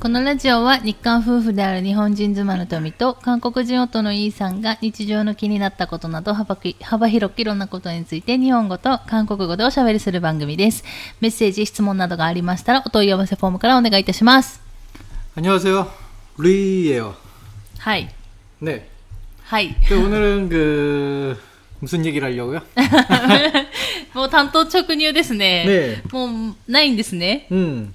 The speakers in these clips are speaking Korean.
このラジオは日韓夫婦である日本人妻の富と韓国人夫のイーさんが日常の気になったことなど幅き幅広くいろんなことについて日本語と韓国語でおしゃべりする番組です。メッセージ、質問などがありましたらお問い合わせフォームからお願いいたします。 안녕하세요. 루이예요. はい。 네. はい。 그 오늘은 그 무슨 얘기를 하려고요? もう担当直入ですね。ねもうないんですね。 음. うん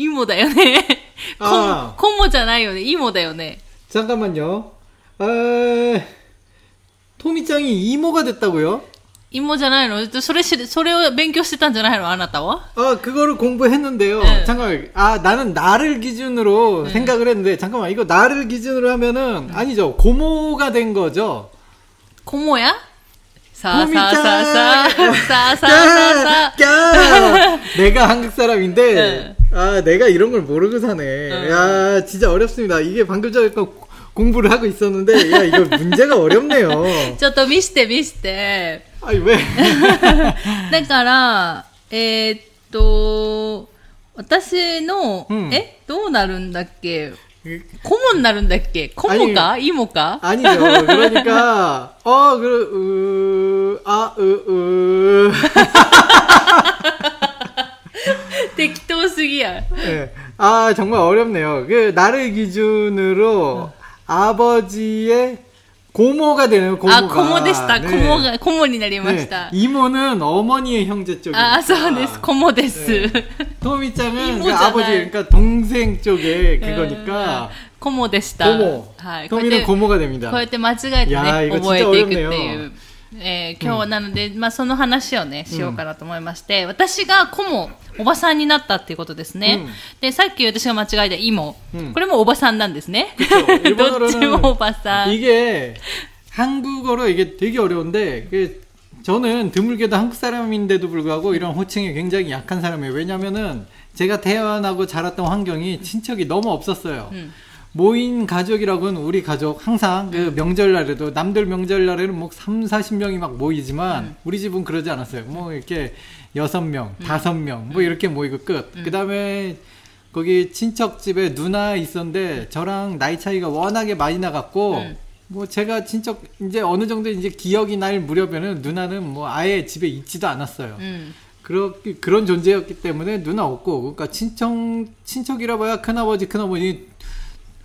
イモだよね。コあーコモじゃないよね。イモだよね。 잠깐만요. 아, 토미짱이 이모가 됐다고요? イモじゃないのそれし、それを勉強してたんじゃないのあなたは 아, 그거를 공부했는데요. 네. 잠깐만. 아, 나는 나를 기준으로 생각을 했는데, 잠깐만. 이거 나를 기준으로 하면은, 아니죠. 고모가 된 거죠. コモやさあコミちゃんさあさあさあ、さあさあさあさあ。 까! 내가 한국 사람인데, 아, 내가 이런 걸 모르고 사네. 야, 진짜 어렵습니다. 이게 방금 전에 거- 공부를 하고 있었는데, 야, 이거 문제가 어렵네요. ちょっと見して見して。 아니, 왜? だから、えーっと、私の、うんえどうなるんだっけコモになるんだっけコモかイモか 아니죠. 그러니까, 어, 그, 으, 아, 으, 으. 適当すぎや。 네. 아, 정말 어렵네요. 그, 나를 기준으로 아버지의 고모가 되는 고모가. あ、コモでした。 네. コモが、コモになりまし 네. た。 이모는 어머니의 형제 쪽이니까. あ、そうです。コモです。 토미짱은 그 이모잖아. 아버지, 그러니까 동생 쪽에 그거니까. コモでした。 고모. はい。こうやっ 토미는 て、 고모가 こ 됩니다. うやって間違えていやーね、이거 覚え 진짜 ていくってい 어렵네요 う。 えー今日はなので、まあ、その話をね、しようかなと思いまして、私がコモ、おばさんになったっていうことですね。うんで、さっき私が間違えたイモ、うんこれもおばさんなんですね。 그쵸. どっち 일본어로는 もおばさん。 이게 한국어로 이게 되게 어려운데 이게 저는 드물게도 한국 사람인데도 불구하고 이런 호칭에 굉장히 약한 사람이에요. 왜냐면은 제가 태어나고 자랐던 환경이 친척이 너무 없었어요. 음. 모인 가족이라고는 우리 가족 항상 그 명절날에도 남들 명절날에는 뭐 3, 40명이 막 모이지만 우리 집은 그러지 않았어요. 뭐 이렇게 여섯 명, 다섯 명뭐 이렇게 모이고 끝. 그다음에 거기 친척 집에 누나 있었는데 저랑 나이 차이가 워낙에 많이 나갔고 음. 뭐 제가 친척 이제 어느 정도 이제 기억이 날 무렵에는 누나는 뭐 아예 집에 있지도 않았어요. うん。 그렇 그런 존재였기 때문에 누나 없고 그러니까 친척 친척이라 봐야 큰아버지 큰어머니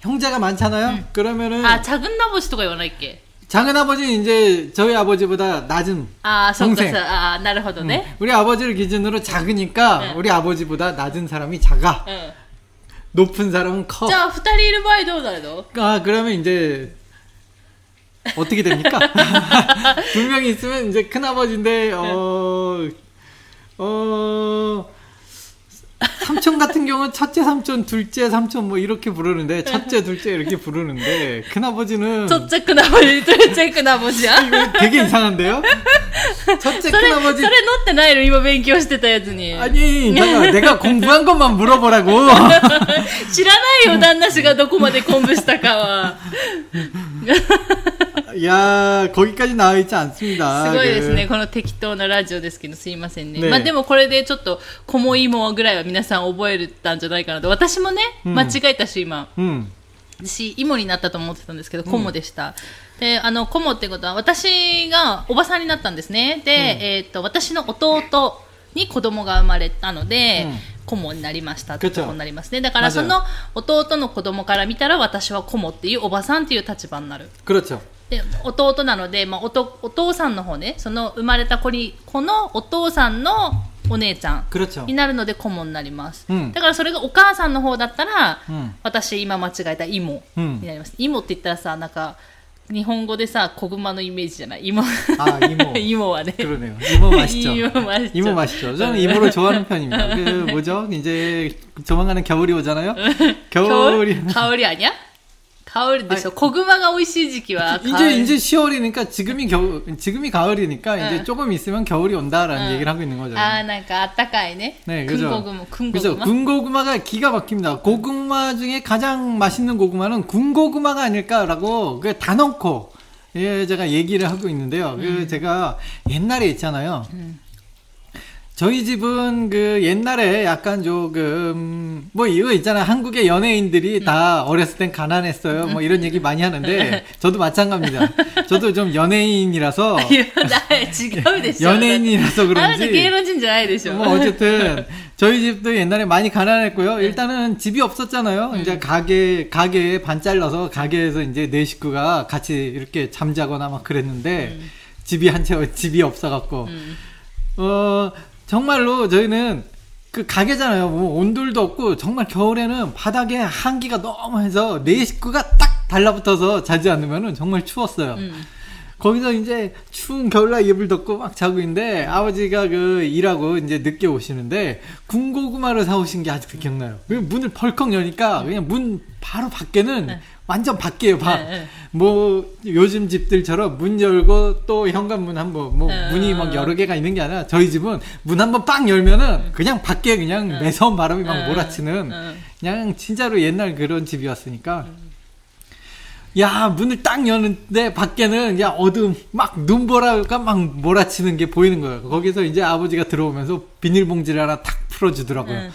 형제가 많잖아요. 그러면은 あ、チャグンナボジとか言わないっけ 작은 아버지는 이제 저희 아버지보다 낮은 あ、そっか 동생 さ、あ、なるほど 음, ね。 우리 아버지를 기준으로 작으니까 네. 우리 아버지보다 낮은 사람이 작아. うん。 높은 사람은 커. じゃあ、二人いる場合どうなるの 아, 그러면 이제 어떻게 됩니까? 두 명이 있으면 이제 큰아버지인데 어... 어... 삼촌 같은 경우는 첫째 삼촌, 둘째 삼촌 뭐 이렇게 부르는데 첫째, 둘째 이렇게 부르는데 큰아버지는 ちょっちゃくなぼじ、ちょっちゃくなぼじや。 이거 되게 이상한데요? 첫째 それ、それ 큰아버지 乗ってないの今勉強してたやつに。 아니 잠깐 내가 공부한 것만 물어보라고 知らないよ、旦那氏がどこまで昆布したかは。 야 거기까지 나와 있지 않습니다 すごいですね。 그 この適当なラジオですけど、すいませんね。ねまあでもこれでちょっと、こもいもぐらいは皆さん覚えたんじゃないかなと。私もね、うん間違えたし、今。 음. 私、イモになったと思ってたんですけど、コモでした。で、あの、コモってことは、私がおばさんになったんですね。で、えっ、と、私の弟に子供が生まれたので、 顧問になりましたって 그쵸 ことになりますね。だからその弟の子供から見たら私は顧問っていうおばさんっていう立場になる。 그렇죠. で、弟なので、まあ、おとお父さんの方ね、その生まれた子に、このお父さんのお姉ちゃん 그렇죠. になるので顧問になります。うんだからそれがお母さんの方だったら、うん私今間違えた芋うんになります。芋って言ったらさ、なんか、日本語でさ、子熊のイメージじゃない芋。 아, 이모. 芋はね。 그러네요. 이모 맛있죠. 이모 맛있죠. 이모 맛있죠. 저는 이모를 좋아하는 편입니다. 그 뭐죠? 이제 조만간에 겨울이 오잖아요. 겨울이 香りあにゃ香り 가을 되죠. 고구마가 오이시 지기와 이제 가을. 이제 10월이니까 지금이 겨울 지금이 가을이니까 응. 이제 조금 있으면 겨울이 온다라는 응. 얘기를 하고 있는 거죠. 아, 그러니까 따까이네. 네, 그죠. 군고구마, 군고구마. 그죠. 군고구마가 기가 막힙니다. 고구마 중에 가장 맛있는 고구마는 군고구마가 아닐까라고 그 단언코 예, 제가 얘기를 하고 있는데요. 그 음. 그 제가 옛날에 있잖아요. 음. 저희 집은 그 옛날에 약간 조금 뭐 이거 있잖아요 한국의 연예인들이 음. 다 어렸을 땐 가난했어요 뭐 이런 얘기 많이 하는데 저도 마찬가지입니다. 저도 좀 연예인이라서 연예인이라서 그런지 뭐 어쨌든 저희 집도 옛날에 많이 가난했고요. 일단은 집이 없었잖아요. 이제 가게 가게에 반 잘라서 가게에서 이제 네 식구가 같이 이렇게 잠자거나 막 그랬는데 음. 집이 한 채 집이 없어갖고 어. 정말로 저희는 그 가게잖아요. 뭐 온돌도 없고 정말 겨울에는 바닥에 한기가 너무 해서 네 식구가 딱 달라붙어서 자지 않으면은 정말 추웠어요. 음. 거기서 이제 추운 겨울날 이불 덮고 막 자고 있는데 아버지가 그 일하고 이제 늦게 오시는데 군고구마를 사오신 게 아직도 기억나요. 그 문을 벌컥 여니까 그냥 문 바로 밖에는 네. 완전 밖이에요, 밖. 네, 네. 뭐 요즘 집들처럼 문 열고 또 현관문 한번 뭐 네. 문이 막 여러 개가 있는 게 아니라 저희 집은 문 한번 빵 열면은 그냥 밖에 그냥 매서운 바람이 막 네. 몰아치는 네. 그냥 진짜로 옛날 그런 집이었으니까 야 문을 딱 여는데 밖에는 그냥 어둠 막 눈보라가 막 몰아치는 게 보이는 거예요. 거기서 이제 아버지가 들어오면서 비닐봉지를 하나 탁 풀어주더라고요. 응.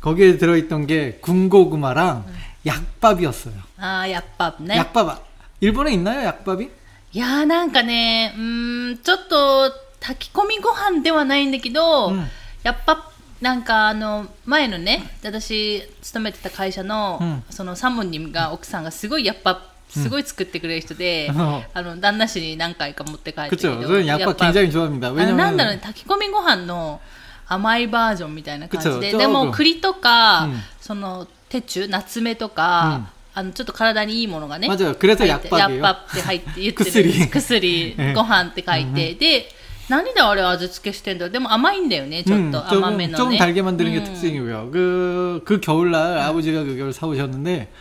거기에 들어있던 게 군고구마랑 약밥이었어요. ああ、やっぱね。 약밥 일본에 있나요 약밥이? いやーなんかね、うーん、ちょっと炊き込みご飯ではないんだけど、うんやっぱ、なんかあの、前のね、私、勤めてた会社の、うんそのサモニムが、奥さんがすごいやっぱ、すごい作ってくれる人で、うんあの、旦那氏に何回か持って帰って 그쵸. 저는 や 약밥 っぱ 굉장히 좋아합니다. あのなんだろう 왜냐면 ね、炊き込みご飯の 甘いバージョンみたいな感じで、くちょでもちょ栗とか、うんその、テチュ、ナツメとか、あの、ちょっと体にいいものがね。 맞아요. 그래서 入って 약밥이에요. やっぱって入って言ってる。薬薬ええご飯って書いて。で、何であれ味付けしてんだろうでも甘いんだよね、ちょっ 음, と甘め 조금, の 조금 ね。 달게 만드는 게 음. 특징이고요. 그, 그 겨울날 아버지가 그걸 사오셨는데,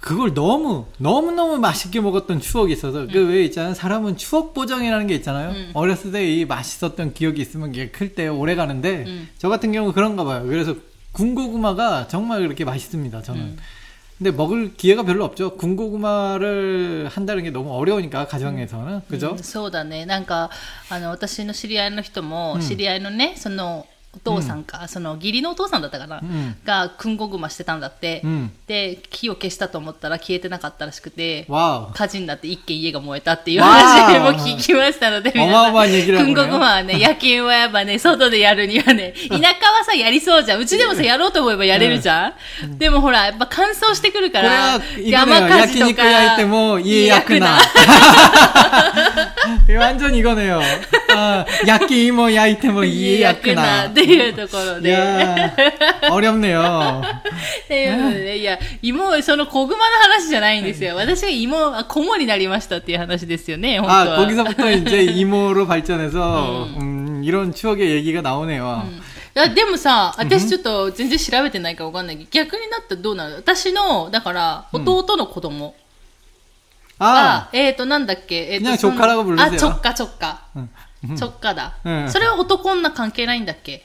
그걸 너무, 너무너무 맛있게 먹었던 추억이 있어서, 그 왜 있잖아요. 사람은 추억 보정이라는 게 있잖아요. 음. 어렸을 때 이 맛있었던 기억이 있으면 이게 클 때 오래 가는데, 음. 저 같은 경우 그런가 봐요. 그래서 군고구마가 정말 그렇게 맛있습니다, 저는. 음. 근데 먹을 기회가 별로 없죠. 군고구마를 한다는 게 너무 어려우니까, 가정에서는. 그죠? うんそうだね。なんか、あの、私の知り合いの人も、知り合いのね、その、 お父さんか、その、義理のお父さんだったかな、うんが、くんごぐましてたんだって、うんで、火を消したと思ったら消えてなかったらしくて、 와우. 火事になって一軒家が燃えたっていうわ話あも聞きましたので、おまおまにぎらくぶねんごごまはね、夜勤はやっぱね、外でやるにはね、田舎はさ、やりそうじゃん。うちでもさ、やろうと思えばやれるじゃん。でもほら、やっぱ乾燥してくるか これらは、이거네요 山火事と 야끼니쿠 か。 焼いても家焼くな 완전 이거네요. 아, 야끼 이모焼いても家焼くな っていうところ 이 で。 야 어렵네요. っていうのでね、いや、芋、その小熊の話じゃないんですよ。私が芋、あ子守になりましたっていう話ですよね、本当 아 は。 거기서부터 이제 이모로 발전해서 음, 이런 추억의 얘기가 나오네요. いや、でもさ、私ちょっと全然調べてないからわかんないけど、逆になったらどうなの私の、だから、弟の子供 아 が、えっ、ー、と、なんだっけ、えーと 그냥 その 조카라고 부르세요. あ、ちょっかちょっか。 음. ちょっかだ。うんそれは男女関係ないんだっけ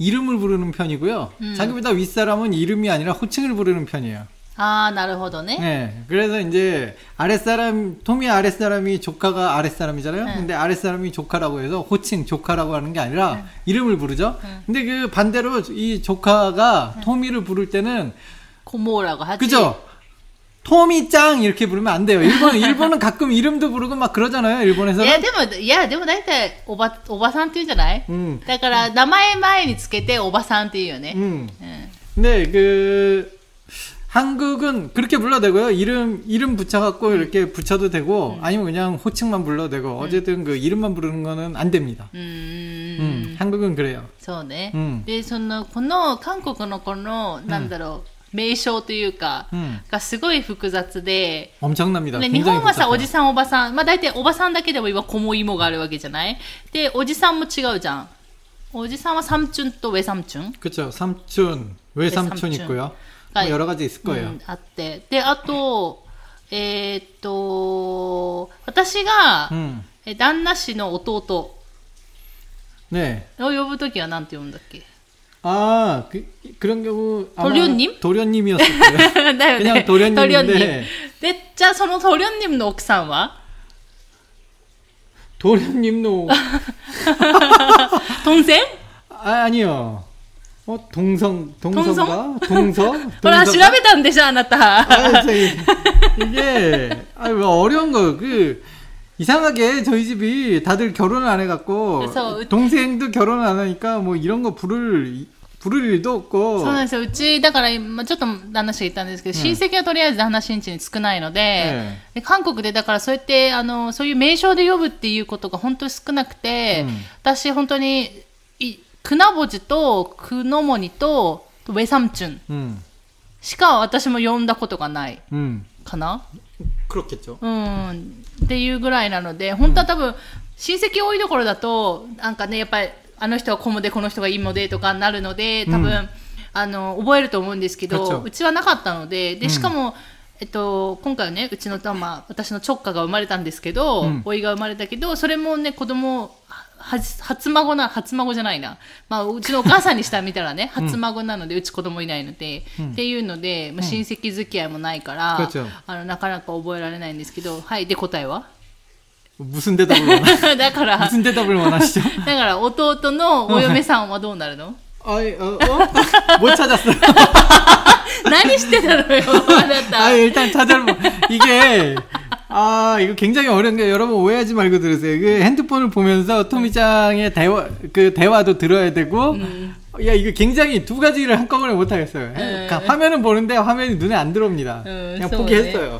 이름을 부르는 편이고요. 음. 자기보다 윗사람은 이름이 아니라 호칭을 부르는 편이에요. 아, 나를허더네? 네. 그래서 이제 아랫사람, 토미 아랫사람이 조카가 아랫사람이잖아요. 네. 근데 아랫사람이 조카라고 해서 호칭 조카라고 하는 게 아니라 네. 이름을 부르죠. 네. 근데 그 반대로 이 조카가 네. 토미를 부를 때는 고모라고 하지. 그죠? 토미짱 이렇게 부르면 안 돼요. 일본 일본은 가끔 이름도 부르고 막 그러잖아요. い 일본에서는. や、でも、いや、でも大体、おば、おばさんって言うんじゃない 음. だから、名前前につけて、おばさんって言うよね。 음. うん。 근데 그 한국은 그렇게 불러도 되고요. 이름 이름 붙여갖고 이렇게 붙여도 되고 아니면 그냥 호칭만 불러도 되고 어쨌든 그 이름만 부르는 거는 안 됩니다. うーん。 음, 한국은 그래요. そうね。うんで、その、この、韓国のこの、なんだろう、 名称というか、 음, がすごい複雑で、 엄청납니다. ね、日 굉장히 本はさ、 복잡해요. おじさん、おばさん、まあ大体おばさんだけでも今、子も芋があるわけじゃないで、おじさんも違うじゃん。おじさんはサムチュンとウェサムチュン 그렇죠. 삼촌, 외삼촌 삼촌. 있고요. 아, 뭐 여러 가지 있을 거예요. うんあって。で、あと、えーっと、私が、 음, え旦那氏の弟 네. を呼ぶときは何て呼ぶんだっけ 아, 그, 그런 경우 도련님? 도련님이었어요. 네, 그냥 네. 도련님인데. 도련님. 네, 자, 저 도련님 녹상와 도련님 노 동생? 아, 아니요. 어, 동성, 동성가? 동성? 동성? 시라베타는 되지 않았다. 아, 네. 이게, 아, 왜 어려운 거, 그, 이상하게 저희 집이 다들 결혼을 안 해갖고, 그래서- 동생도 결혼을 안 하니까 뭐 이런 거 부를, 부를 일도 없고, そうなんですよ。うち、だから今、ちょっと旦那氏が言ったんですけど、親戚はとりあえず旦那氏ん家に少ないので、えで韓国でだからそうやって、あの、そういう名称で呼ぶっていうことが本当に少なくて、うん私本当に、いクナボジとクノモニとウェサムチュン 음, しか私も呼んだことがない 음, かな クロッケちょうんっていうぐらいなので本当は多分、親戚多いところだとなんかねやっぱりあの人はコモでこの人がいいもでとかになるので多分、うん、あの覚えると思うんですけどうちはなかったのででしかも、うん、えっと、今回はねうちの、妻、私の直下が生まれたんですけど、うん、いが生まれたけどそれもね子供初孫な、初孫じゃないな。まあ、うちのお母さんにした見たらね、初孫なので、うち子供いないので、うん、っていうので、まあ、親戚付き合いもないから、うん、あの、なかなか覚えられないんですけど、はい。で、答えは？だから、だから弟のお嫁さんはどうなるの？ 아이, 어, 어? 못 찾았어요. 何してたのよ、あなた。 아, 일단 찾아보 이게 아 이거 굉장히 어려운 게 여러분 오해하지 말고 들으세요. 그 핸드폰을 보면서 토미짱의 대화 그 대화도 들어야 되고 야 이거 굉장히 두 가지를 한꺼번에 못 하겠어요. 그러니까 화면은 보는데 화면이 눈에 안 들어옵니다. 음, 그냥そうね 포기했어요.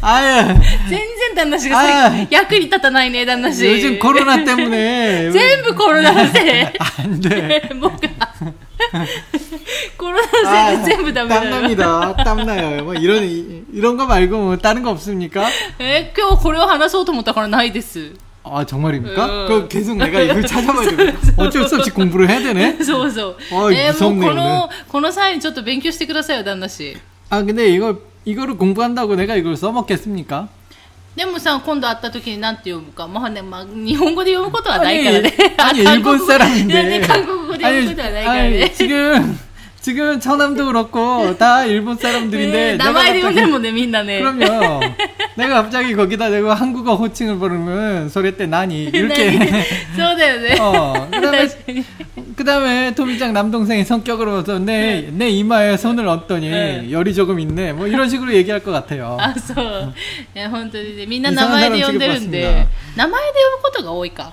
아유, 全然旦那氏があ最役に立たないね、旦那氏。 요즘 코로나 때문에 全部コロナのせい。 안 돼. 僕が。コロナのせいで全部ダメだよ。 땀납니다. 땀나요. 뭐 이런 이- 이런 거 말고 뭐 다른 거 없습니까? え、今日これを話そうと思ったからないです。 아 정말입니까? 어. 그 계속 내가 이걸 찾아봐야 돼. 어쩔 수 없이 공부를 해야 되네. そうそう。おいえーもう 무섭네 この、この際にちょっと勉強してくださいよ、旦那氏。 아 근데 이거 이거를 공부한다고 내가 이걸 써먹겠습니까? でもさ、今度会った時に何て読むか。まあね、まあ、日本語で読むことはないからね。 아니 韓国語 일본 사람인데. なんで韓国語で読むことはないから 아니, ね。 지금 지금 처남도 그렇고 다 일본 え 사람들인데 ー名前で呼んでる 갑자기- もんね、みんなね。 그럼요. 내가 갑자기 거기다 내가 한국어 호칭을 부르면 소리 때 나니 이렇게 そうだよね。 어 그다음에 確かに 그다음에 토미짱 남동생의 성격으로 봐서 내 내 이마에 손을 얹더니 네. 열이 조금 있네 뭐 이런 식으로 얘기할 것 같아요. あ、そう。いや、本当にね、みんな名前で呼んでるんいでや、名前で呼ぶことが多いか。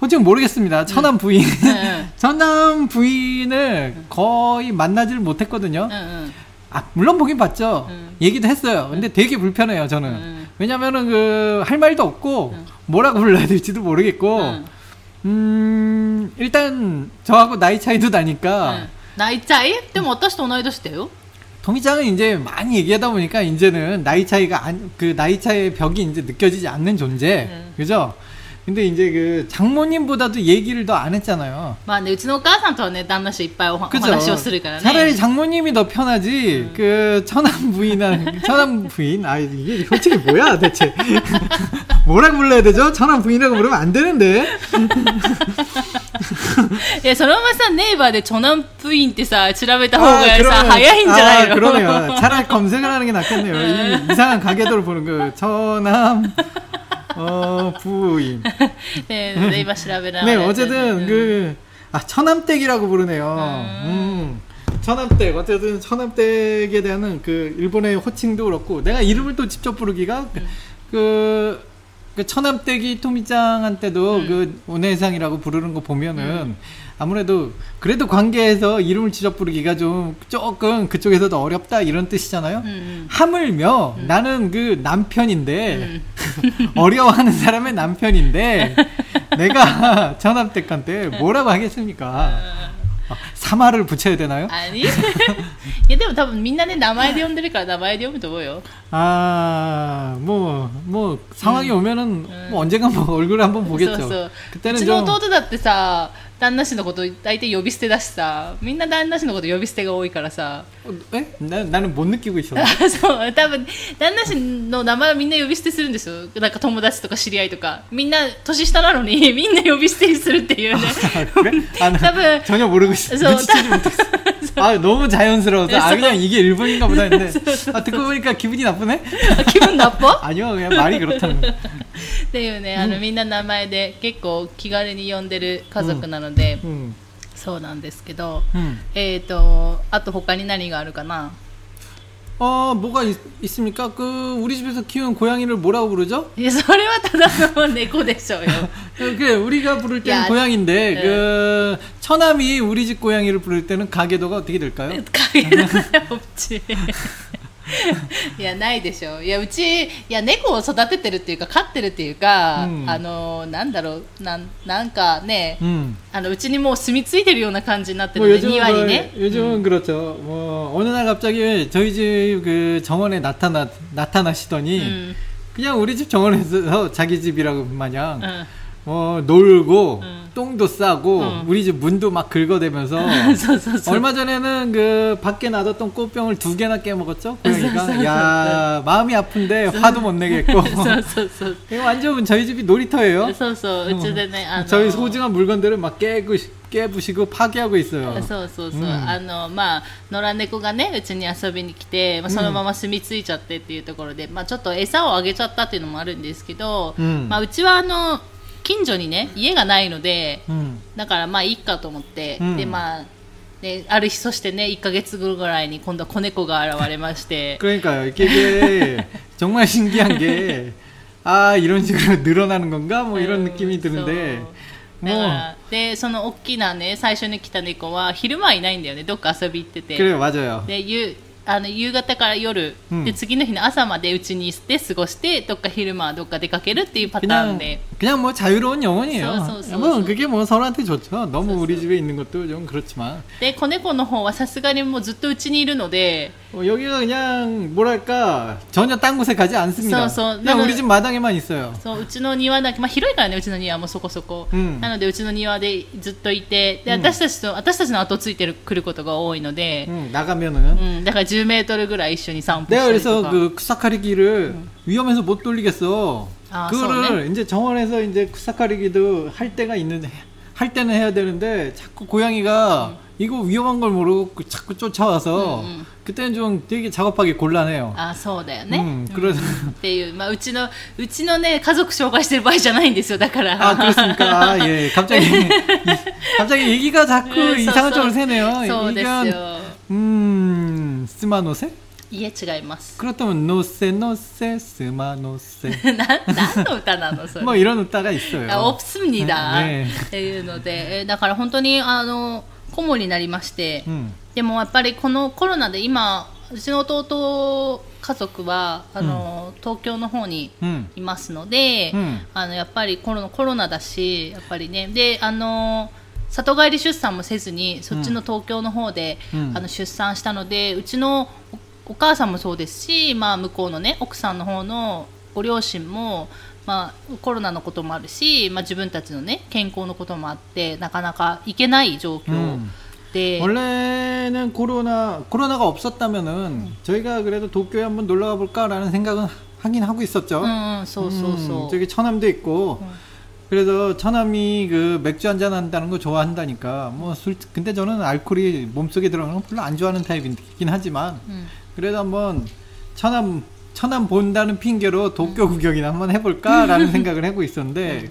솔직히 모르겠습니다. 천남 응. 네. 부인. 네, 네. 응, 천남 부인을 거의 만나질 못했거든요. 아, 물론 보긴 봤죠. 얘기도 했어요. 근데 되게 불편해요, 저는. 왜냐면은 그, 할 말도 없고, 뭐라고 불러야 될지도 모르겠고, 음, 일단 저하고 나이 차이도 나니까. 나이 차이? 근데 어떠시 동나이 도시대요? 동희장은 이제 많이 얘기하다 보니까 이제는 나이 차이가 안, 그 나이 차이의 벽이 이제 느껴지지 않는 존재. 그죠? 근데 이제 그 장모님보다도 얘기를 더 안 했잖아요. まあね、うちのお母さんとはね、旦那氏いっぱいおはお 그죠? 話をするからね。 차라리 장모님이 더 편하지. 그 처남 부인한 처남 부인 아 이게 솔직히 뭐야 대체 뭐라고 불러야 되죠? 처남 부인이라고 부르면 안 되는데. いや、そのままさ、ネイバーでチョナンプインってさ、調べた方がさ、 그러면- 早いんじゃない 아, の 그러네요. 차라리 검색을 하는 게 낫겠네요. 이 이상한 가게도를 보는 그 처남 어, 부인. 네, 네이버 시라베 네, 네, 네 어쨌든 음. 그 아, 천암댁이라고 부르네요. 아. 음. 음. 천암댁 어쨌든 천암댁에 대한 그 일본의 호칭도 그렇고 내가 이름을 또 직접 부르기가 음. 그, 그 그 천암댁이 토미짱한테도 음. 그 온해상이라고 부르는 거 보면은 음. 아무래도 그래도 관계에서 이름을 지적 부르기가 좀 조금 그쪽에서도 어렵다 이런 뜻이잖아요. 음. 음. 하물며 음. 나는 그 남편인데 음. 어려워하는 사람의 남편인데 내가 천암댁한테 뭐라고 하겠습니까? 아. 아, 사마를 붙여야 되나요? あにいや、でも多分みんなね、名前で呼んでるから名前で呼ぶと思うよ。 아, 뭐, 뭐, 상황이 오면은, 뭐, 언젠가 뭐, 얼굴을 한번 そう 보겠죠. そう。う 그때는 ちの 좀, 弟だってさ、 旦那氏のこと大体呼び捨てだしさ、みんな旦那氏のこと呼び捨てが多いからさ。 어, 에? 나, 나는 못 느끼고 있어. そう、多分、旦那氏の名前をみんな呼び捨てするんですよ。なんか友達とか知り合いとか。みんな年下なのに、みんな呼び捨てにするっていうね。 아, 그래? 아, 나多分 전혀 모르고 있어. 저- 눈치채지 못했어. 아, 너무 자연스러워서. 아, 그냥 이게 일본인가 보다 했는데. 저- 아, 듣고 보니까 기분이 나쁘네? 気分ナッパ 아니요, 그냥 말이 그렇다는 거. っ ていうね、あの、みんな名前で結構気軽に呼んでる家族なので、 음, そうなんですけど、 음. えっ、と、あと他に何があるかな 어, 뭐가 있, 습니까그 우리 집에서 키운 고양이를 뭐라고 부르죠? いや、それはただの猫でしょうよ。 그 우리가 부를 때는 야, 고양인데 네. 그 처남이 우리 집 고양이를 부를 때는 가계도가 어떻게 될까요? 限らないおち。 いや、ないでしょ。いや、うち、いや、猫を育ててるっていうか、飼ってるっていうか、うんあの、なんだろう、なん、なんかね、 음. あの、うちにもう住み着いてるような感じになってる 뭐 ので、 요즘은 庭に 뭐, ね。 요즘은 그렇죠. 뭐 어느 날 갑자기 저희 집 그 정원에 나타나 나타나시더니 うん。 그냥 우리 집 정원에서 자기 집이라고 마냥 うん。 어, 놀고 음. 똥도 싸고 음. 우리 집 문도 막 긁어대면서 そうそうそう。 얼마 전에는 그 밖에 놔뒀던 꽃병을 두 개나 깨먹었죠 음, 고양이가 야 마음이 아픈데 화도 못 내겠고 そうそうそう。 이거 완전 저희 집이 놀이터예요 そうそう、うちでね、あの、 저희 소중한 물건들을 막 깨고 깨부시고 파괴하고 있어요 そうそうそう、うんあのまあ野良猫がねうちに遊びに来て、まあ、そのまま住み着いちゃってっていうところで、まあちょっと餌をあげちゃったっていうのもあるんですけど、うんまあうちはあの 近所にね家がないので 음. だからまあいいかと思って、うんでまあである日そしてね1ヶ月後ぐらいに今度は子猫が現れまして 그러니까요 이게, 이게 정말 신기한 게 아 이런 식으로 늘어나는 건가 뭐 이런 느낌이 드는데 そうだからでその大きなね最初に来た猫は昼間はいないんだよねどっか遊び行ってて 그래요 맞아요 で夕 あの夕方から夜、うんで次の日の朝までうちにいて過ごしてどっか昼間はどっか出かけるっていうパターン 그냥 で 그냥 뭐 자유로운 영혼이에요. そうそうそうそう 뭐 그게 뭐 서로한테 좋죠. 너무 우리 집에 있는 것도 좀 그렇지만 で子猫の方はさすがにもうずっとうちにいるので 어, 여기가 그냥 뭐랄까 전혀 딴 곳에 가지 않습니다. そうそう 그냥 나는- 우리 집 마당에만 있어요. そううちの庭だけ、まあ、広いからねうちの庭もそこそこ、うんなのでうちの庭でずっといてでうん私たちと、私たちの後ついてる来ることが多いので、 응, 나가면은 うん、だから10メートルぐらい一緒に散歩し 내가 たりと 그래서 か 그 쿠사카리기를 위험해서 못 돌리겠어. 아, 그거를 이제 정원에서 이제 쿠사카리기도 할 때가 있는데 할 때는 해야 되는데 자꾸 고양이가 이거 위험한 걸 모르고 그 자꾸 쫓아와서 음, 음. 그때는 좀 되게 작업하기 곤란해요. あそうだよね、 음, 그래서 っていう、まあ、うちのうちのね家族紹介してる場合じゃないんですよだから、 아 그렇습니까? 아, 예, 갑자기 이- 갑자기 얘기가 자꾸 음, 이상한 써- 쪽으로 새네요. そうです 이건 よ 음 스마노세? いえ違います 그렇다면 노세 노세 스마노세 な何の歌なのそれ 뭐 이런歌가 있어요. あオプスミだ、ねっていうのでえだから本当にあの顧問になりまして、 음. でもやっぱりこのコロナで今うちの弟家族はあの、東京の方に 음. いますので、うん。あのやっぱりコロナコロナだしやっぱりね。であの里帰り出産もせずにそっちの東京の方で、うん。あの出産したのでうちのおお母さんもそうですし、まあ、向こうのね奥さんの方のご両親も、まあ、コロナのこともあるし、まあ、自分たちのね健康のこともあってなかなか行けない状況 네. 원래는 코로나 코로나가 없었다면은 저희가 그래도 도쿄에 한번 놀러 가볼까라는 생각은 하긴 하고 있었죠. 음, 음 소, 소, 음, 저기 천암도 있고. 음. 그래서 처남이 그 맥주 한잔 한다는 거 좋아한다니까 뭐 술 근데 저는 알코올이 몸속에 들어가는 건 별로 안 좋아하는 타입이긴 하지만 음. 그래도 한번 처남 처남 본다는 핑계로 도쿄 구경이나 한번 해볼까라는 생각을 하고 있었는데 네.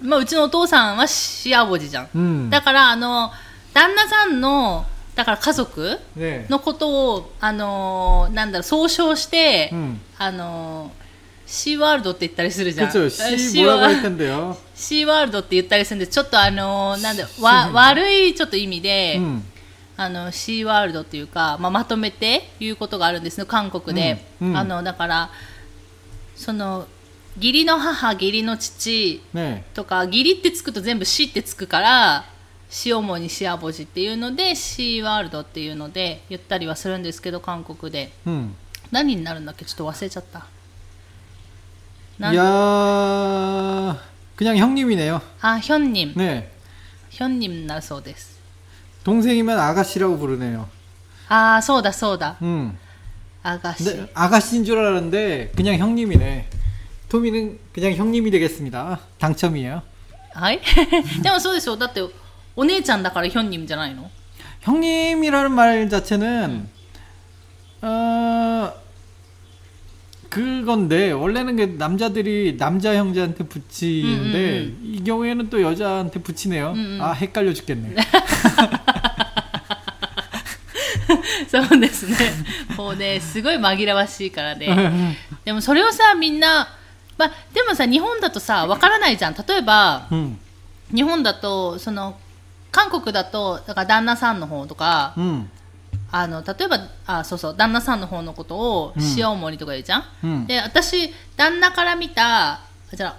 まあ、うちのお父さんはシおじじゃん、うん、だからあの旦那さんのだから家族のことを、ね、あのなんだろう総称して、うん、あのシーワールドって言ったりするじゃん。シー ワールドって言ったりするんで、ちょっとあのなんだわ悪いちょっと意味で、うん、あのシーワールドっていうか、まあ、まとめて言うことがあるんですね、韓国で。あのだからその義理の母義理の父 네. とか義理ってつくと全部死ってつくから塩もにシアボジっていうのでシーワールドっていうので言ったりはするんですけど韓国で 음. 何になるんだっけちょっと忘れちゃったなん 야, 그냥 형님이네요. あヒョンニム 네. ヒョンニムになるそうです 동생이면 아가씨라고 부르네요. ああそうだそうだ 음. アガシ 근데 아가씨인 줄 알았는데 그냥 형님이네. 토미는 그냥 형님이 되겠습니다. 당첨이에요. はいでもそうでしょだってお姉ちゃんだからヒョンニムじゃないの 형님이라는 말 자체는 어 그건데 원래는 그 남자들이 남자 형제한테 붙이는데 음, 이 경우에는 또 여자한테 붙이네요. 음, 음. 아 헷갈려 죽겠네. そうですね。もうね、すごい紛らわしいからね。でもそれをさ、みんな、 まあ、でもさ、日本だとさ、わからないじゃん。例えば、 음, 日本だと、その、韓国だと、だから旦那さんの方とか、 음, あの、例えば、あ、そうそう、旦那さんの方のことをうん塩盛りとか言うじゃん。 음. で、私、旦那から見た、じゃあ、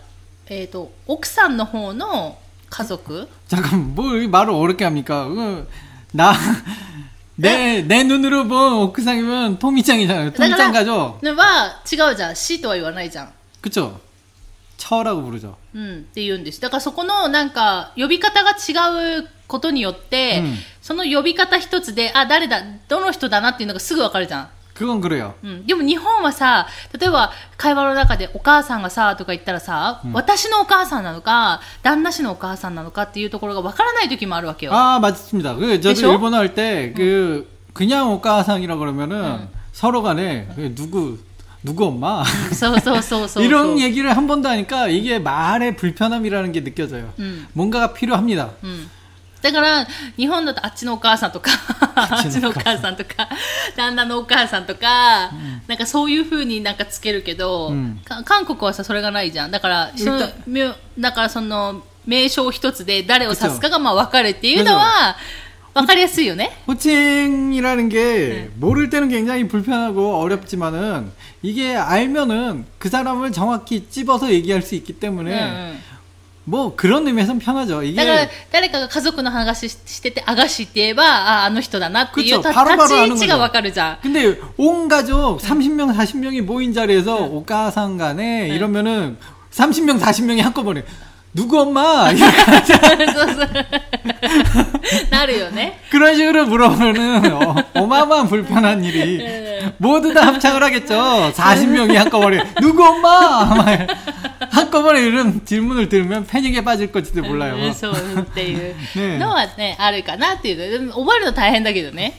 えっ、と、奥さんの方の家族 잠깐 뭐 이 말을 어렵게 합니까? 그, 나, 내, 내 눈으로 본 오크상이면 토미짱이잖아요. 토미짱 가죠? は違うじゃん。死とは言わないじゃん。 그쵸? 처라고 부르죠. うん、って言うんです。だからそこのなんか呼び方が違うことによって、うんその呼び方一つで、あ、誰だ、どの人だなっていうのがすぐわかるじゃん。 그건 그래요. うん、でも日本はさ、例えば会話の中でお母さんがさ、とか言ったらさ、私のお母さんなのか、旦那氏のお母さんなのかっていうところがわからない時もあるわけよ。 아, 맞습니다. 그, 저도 그죠? 일본어 할 때, 그, 그냥 오카상이라 그러면은 음. 서로 간에 그 누구, 누구 엄마? そうそうそうそう。 이런 얘기를 한 번도 하니까 이게 말의 불편함이라는 게 느껴져요. うん。 뭔가가 필요합니다. うん。だから、日本だとあっちのお母さんとか、あっちのおちのお母さん母さんとか、旦那のお母さんとか、なんかそういう風になんかつけるけど、うんか韓国はさ、それがないじゃん。だから、その歌みだからその、名称一つで誰を指すかがまあ分かるっていうのは、 分かりやすいよね。 호칭이라는 게 모를 때는 굉장히 불편하고 어렵지만은 이게 알면은 그 사람을 정확히 찝어서 얘기할 수 있기 うんう 때문에 ん 뭐 그런 의미에서는 편하죠. だから 이게 誰かが家族の話ししてて、あがしって言えば、あ、あの人だなっていう 그쵸 た 바로바로 立ち位 아는 置が 거죠 分かるじゃん。 근데 온 가족 30명, 40명이 모인 자리에서 오가상 간에 이러면은 30명, 40명이 한꺼번에 누구 엄마? 이렇게 そうそうなるよね。 그런 식으로 물어보면은 어, 어마어마한 불편한 일이 모두 다 합창을 하겠죠. 40명이 한꺼번에 누구 엄마? 막 한꺼번에 이런 질문을 들으면 패닉에 빠질 것지도 うん 몰라요. そうっていうねのはね、あるかなっていうのでも覚えるの大変だけどね。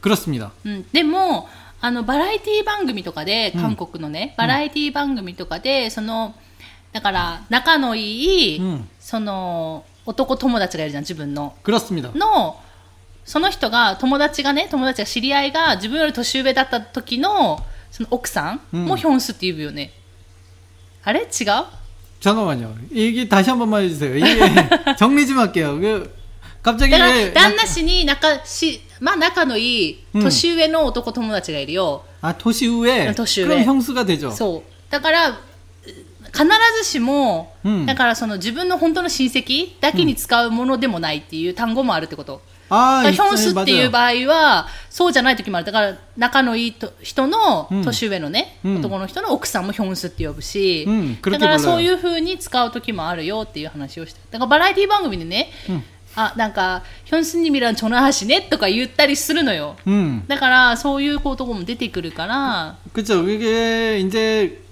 그렇습니다. うん、でもあのバラエティ番組とかで韓国のね、バラエティ番組とかでそのだから仲のいい、うんその男友達がいるじゃん自分の 그렇습니다. のその人が友達がね友達が知り合いが自分より年上だった時のその奥さんうんもヒョンスって言うよね、あれ違う 잠깐만요. 이게 다시 한 번만 해주세요. 이게 정리 좀 할게요. 그 갑자기 だから 왜 旦那氏に仲し、 まあ、仲のいいうん年上の男友達がいるよ、 아 도시 후에 도시 그럼 후에. 형수가 되죠. そう。だから、必ずしも、うんだからその自分の本当の親戚だけに使うものでもないっていう単語もあるってこと。 아 だからヒョンス 있어요. っていう 맞아요. 場合は、そうじゃない時もある。だから、仲のいいと人のうん年上のね、うん男の人の奥さんもヒョンスって呼ぶし、うんだから 그렇게 そうい 불러요. う風に使う時もあるよっていう話をして。だからバラエティ番組でね、うん あ、なんか、ヒョンスに見らんチョナハシねとか言ったりするのよ。 음. だから、そういうことも出てくるから、 그죠. 그게 이제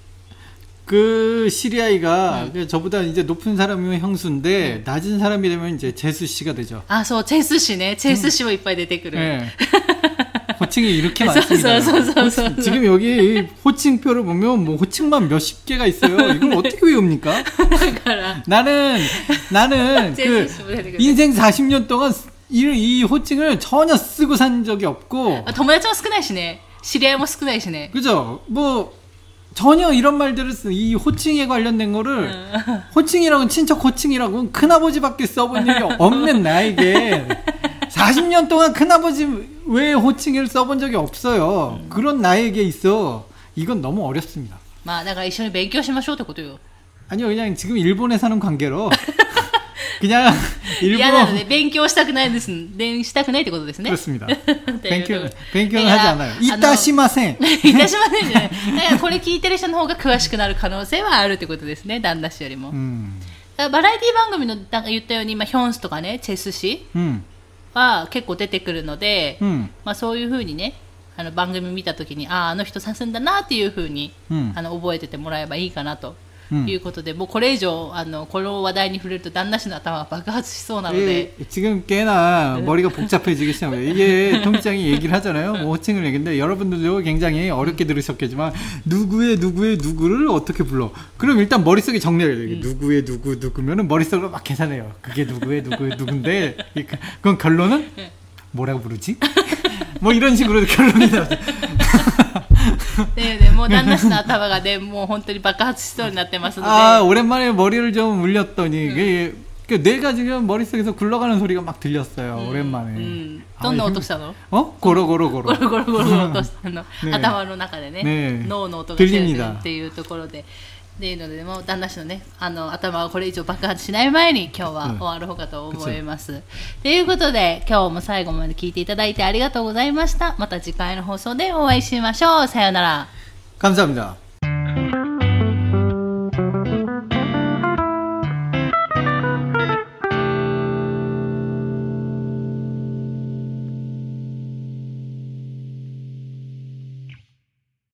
그 시리아이가 그 저보다 이제 높은 사람이면 형수인데 낮은 사람이 되면 이제 제수 씨가 되죠. あ、そう、チェス氏ね。チェス氏もいっぱい出てくる。 예. 호칭이 이렇게 네. 많습니다. 소, 소, 소, 소, 소. 호칭- 지금 여기 이 호칭표를 보면 뭐 호칭만 몇십 개가 있어요. 이걸 어떻게 외웁니까? だから、 나는 나는 그 제수 씨も出てくる。 인생 40년 동안 이, 이 호칭을 전혀 쓰고 산 적이 없고 あ友達も少ないしね。知り合いも少ないしね。 그죠? 뭐 전혀 이런 말들을 쓰, 이 호칭에 관련된 거를 호칭이라고는 친척 호칭이라고 큰아버지밖에 써본 적이 없는 나에게 40년 동안 큰아버지 외 호칭을 써본 적이 없어요. 그런 나에게 있어 이건 너무 어렵습니다. まあ、だから一緒に勉強しましょうってことよ。 아니요, 그냥 지금 일본에 사는 관계로 그냥 嫌 일본어 なので、勉強したくないです。でしたくないってことですね。 그렇습니다. っていう 뱅교 뱅교는 하지 않아요. あの 이따시마센. いたしませんじゃない。だからこれ聞いてる人の方が詳しくなる可能性はあるってことですね。旦那氏よりも。だか 음, らバラエティ番組の、なんか言ったように、まあ、ヒョンスとかね、チェス氏 음, は結構出てくるので、 음, まあ、そういうふうにね、あの番組見たときに、ああ、あの人指すんだなっていうふうに、 음. あの覚えててもらえばいいかなとうん いうことで、もうこれ以上あのこの話題に触れると旦那氏の頭は爆発しそうなので、 예, 지금 꽤나 머리가 복잡해지기 시작해요. 이게 통장이 얘기를 하잖아요. 뭐 호칭을 얘기인데 여러분들도 굉장히 어렵게 들으셨겠지만 누구의 누구의 누구를 어떻게 불러? 그럼 일단 머릿속에 정리해야 돼요. 이게 누구의 누구 누구면은 머릿속으로 막 계산해요. 그게 누구의 누구의 누군데 이- 그건 결론은 뭐라고 부르지? 뭐 이런 식으로 결론이 나죠. ででもう旦那氏の頭がねもう本当に爆発しそうになってますので、 아 오랜만에 머리를 좀 울렸더니 이게 그 뇌가 지금 머릿속에서 굴러가는 소리가 막 들렸어요. 오랜만에. うん、どんな音したの 어? 고로고로고로. ゴロゴロゴロゴロとしたの、ね頭の中でねね脳の音が出て 들립니다 るっていうところで。 っていうのでもう旦那氏のねあの頭がこれ以上爆発しない前に今日はうん終わるほうかと思います。ということで今日も最後まで聞いていただいてありがとうございました。また次回の放送でお会いしましょう。さようなら。 감사합니다.